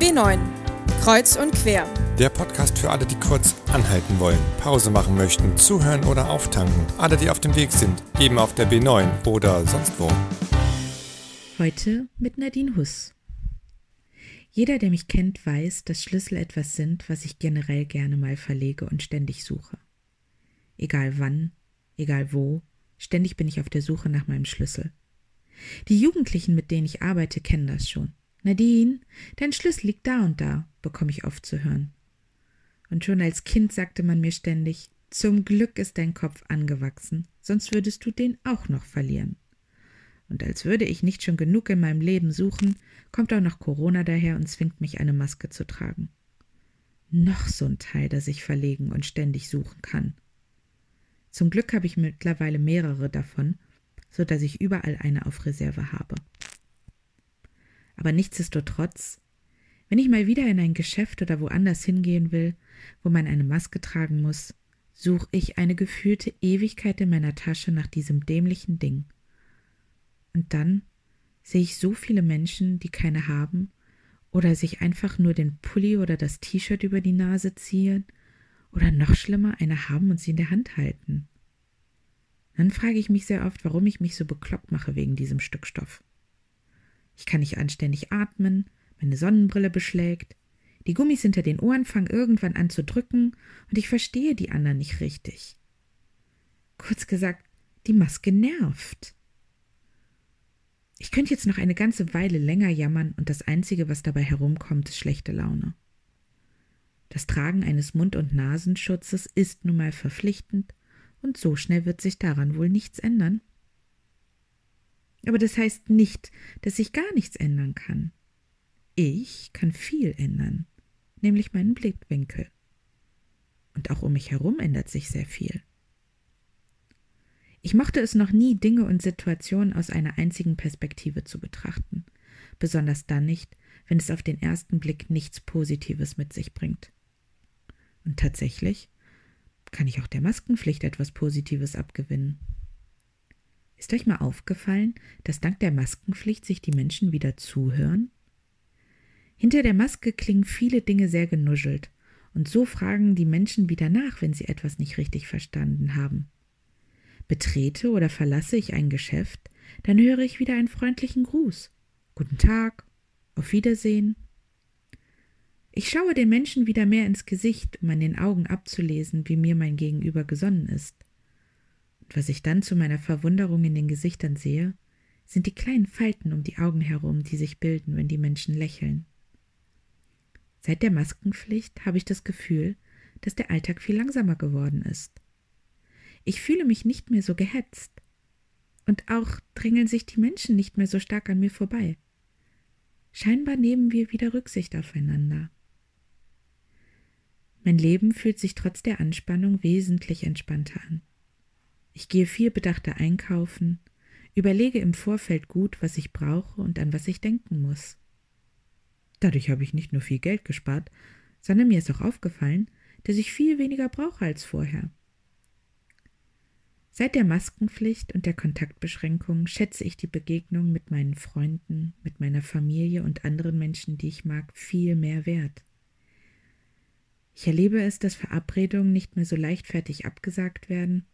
B9 Kreuz und quer. Der Podcast für alle, die kurz anhalten wollen, Pause machen möchten, zuhören oder auftanken. Alle, die auf dem Weg sind, eben auf der B9 oder sonst wo. Heute mit Nadine Huss. Jeder, der mich kennt, weiß, dass Schlüssel etwas sind, was ich generell gerne mal verlege und ständig suche. Egal wann, egal wo, ständig bin ich auf der Suche nach meinem Schlüssel. Die Jugendlichen, mit denen ich arbeite, kennen das schon. Nadine, dein Schlüssel liegt da und da, bekomme ich oft zu hören. Und schon als Kind sagte man mir ständig, zum Glück ist dein Kopf angewachsen, sonst würdest du den auch noch verlieren. Und als würde ich nicht schon genug in meinem Leben suchen, kommt auch noch Corona daher und zwingt mich, eine Maske zu tragen. Noch so ein Teil, das ich verlegen und ständig suchen kann. Zum Glück habe ich mittlerweile mehrere davon, so dass ich überall eine auf Reserve habe. Aber nichtsdestotrotz, wenn ich mal wieder in ein Geschäft oder woanders hingehen will, wo man eine Maske tragen muss, suche ich eine gefühlte Ewigkeit in meiner Tasche nach diesem dämlichen Ding. Und dann sehe ich so viele Menschen, die keine haben oder sich einfach nur den Pulli oder das T-Shirt über die Nase ziehen oder noch schlimmer eine haben und sie in der Hand halten. Dann frage ich mich sehr oft, warum ich mich so bekloppt mache wegen diesem Stück Stoff. Ich kann nicht anständig atmen, meine Sonnenbrille beschlägt, die Gummis hinter den Ohren fangen irgendwann an zu drücken und ich verstehe die anderen nicht richtig. Kurz gesagt, die Maske nervt. Ich könnte jetzt noch eine ganze Weile länger jammern und das Einzige, was dabei herumkommt, ist schlechte Laune. Das Tragen eines Mund- und Nasenschutzes ist nun mal verpflichtend und so schnell wird sich daran wohl nichts ändern. Aber das heißt nicht, dass ich gar nichts ändern kann. Ich kann viel ändern, nämlich meinen Blickwinkel. Und auch um mich herum ändert sich sehr viel. Ich mochte es noch nie, Dinge und Situationen aus einer einzigen Perspektive zu betrachten, besonders dann nicht, wenn es auf den ersten Blick nichts Positives mit sich bringt. Und tatsächlich kann ich auch der Maskenpflicht etwas Positives abgewinnen. Ist euch mal aufgefallen, dass dank der Maskenpflicht sich die Menschen wieder zuhören? Hinter der Maske klingen viele Dinge sehr genuschelt, und so fragen die Menschen wieder nach, wenn sie etwas nicht richtig verstanden haben. Betrete oder verlasse ich ein Geschäft, dann höre ich wieder einen freundlichen Gruß. Guten Tag, auf Wiedersehen. Ich schaue den Menschen wieder mehr ins Gesicht, um an den Augen abzulesen, wie mir mein Gegenüber gesonnen ist was ich dann zu meiner Verwunderung in den Gesichtern sehe, sind die kleinen Falten um die Augen herum, die sich bilden, wenn die Menschen lächeln. Seit der Maskenpflicht habe ich das Gefühl, dass der Alltag viel langsamer geworden ist. Ich fühle mich nicht mehr so gehetzt. Und auch drängeln sich die Menschen nicht mehr so stark an mir vorbei. Scheinbar nehmen wir wieder Rücksicht aufeinander. Mein Leben fühlt sich trotz der Anspannung wesentlich entspannter an. Gehe viel bedachter einkaufen, überlege im Vorfeld gut, was ich brauche und an was ich denken muss. Dadurch habe ich nicht nur viel Geld gespart, sondern mir ist auch aufgefallen, dass ich viel weniger brauche als vorher. Seit der Maskenpflicht und der Kontaktbeschränkung schätze ich die Begegnung mit meinen Freunden, mit meiner Familie und anderen Menschen, die ich mag, viel mehr wert. Ich erlebe es, dass Verabredungen nicht mehr so leichtfertig abgesagt werden,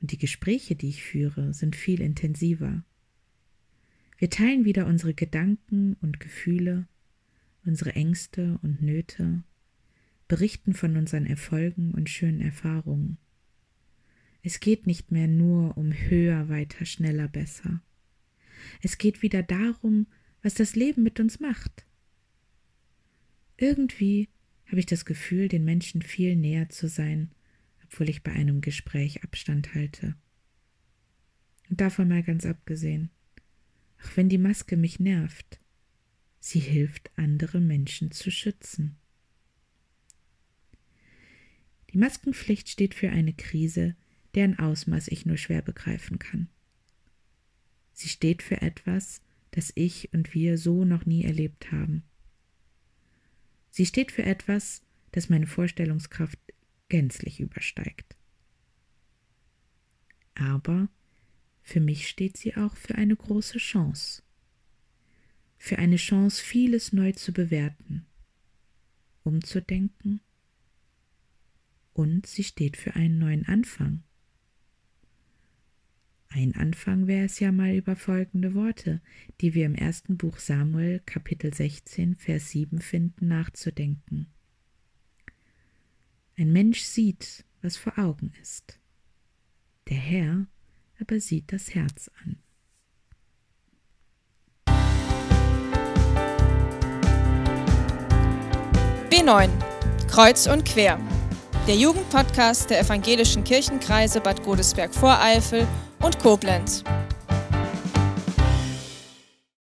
und die Gespräche, die ich führe, sind viel intensiver. Wir teilen wieder unsere Gedanken und Gefühle, unsere Ängste und Nöte, berichten von unseren Erfolgen und schönen Erfahrungen. Es geht nicht mehr nur um höher, weiter, schneller, besser. Es geht wieder darum, was das Leben mit uns macht. Irgendwie habe ich das Gefühl, den Menschen viel näher zu sein, obwohl ich bei einem Gespräch Abstand halte. Und davon mal ganz abgesehen, auch wenn die Maske mich nervt, sie hilft, andere Menschen zu schützen. Die Maskenpflicht steht für eine Krise, deren Ausmaß ich nur schwer begreifen kann. Sie steht für etwas, das ich und wir so noch nie erlebt haben. Sie steht für etwas, das meine Vorstellungskraft gänzlich übersteigt. Aber für mich steht sie auch für eine große Chance. für eine Chance, vieles neu zu bewerten, umzudenken und sie steht für einen neuen Anfang. Ein Anfang wäre es ja mal über folgende Worte, die wir im ersten Buch Samuel Kapitel 16 Vers 7 finden, nachzudenken. Ein Mensch sieht, was vor Augen ist. Der Herr aber sieht das Herz an. B9 Kreuz und quer. Der Jugendpodcast der evangelischen Kirchenkreise Bad Godesberg-Voreifel und Koblenz.